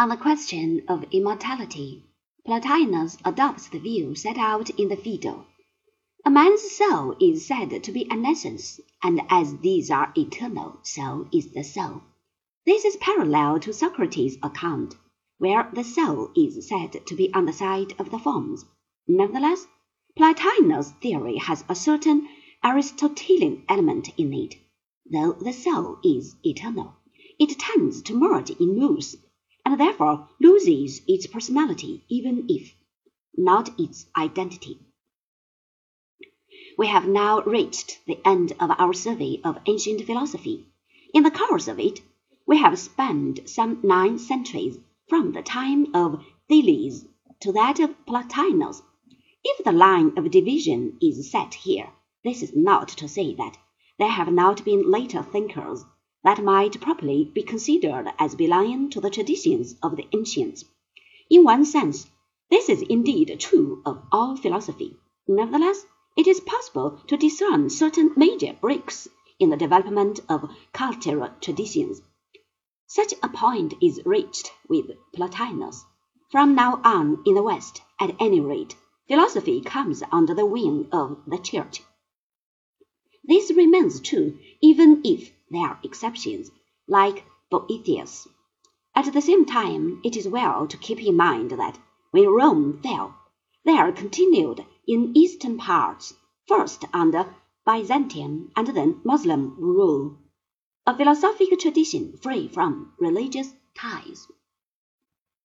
On the question of immortality, Plotinus adopts the view set out in the Phaedo. A man's soul is said to be an essence, and as these are eternal, so is the soul. This is parallel to Socrates' account, where the soul is said to be on the side of the forms. Nevertheless, Plotinus' theory has a certain Aristotelian element in it. Though the soul is eternal, it tends to merge in nous, and therefore loses its personality even if not its identity. We have now reached the end of our survey of ancient philosophy. In the course of it, we have spanned some nine centuries, from the time of Thales to that of Plotinus. If the line of division is set here, this is not to say that there have not been later thinkers that might properly be considered as belonging to the traditions of the ancients. In one sense, this is indeed true of all philosophy. Nevertheless, it is possible to discern certain major breaks in the development of cultural traditions. Such a point is reached with Plotinus. From now on, in the West, at any rate, philosophy comes under the wing of the Church. This remains true even if there are exceptions, like Boethius. At the same time, it is well to keep in mind that when Rome fell, there continued in eastern parts, first under Byzantine and then Moslem rule, a philosophic tradition free from religious ties.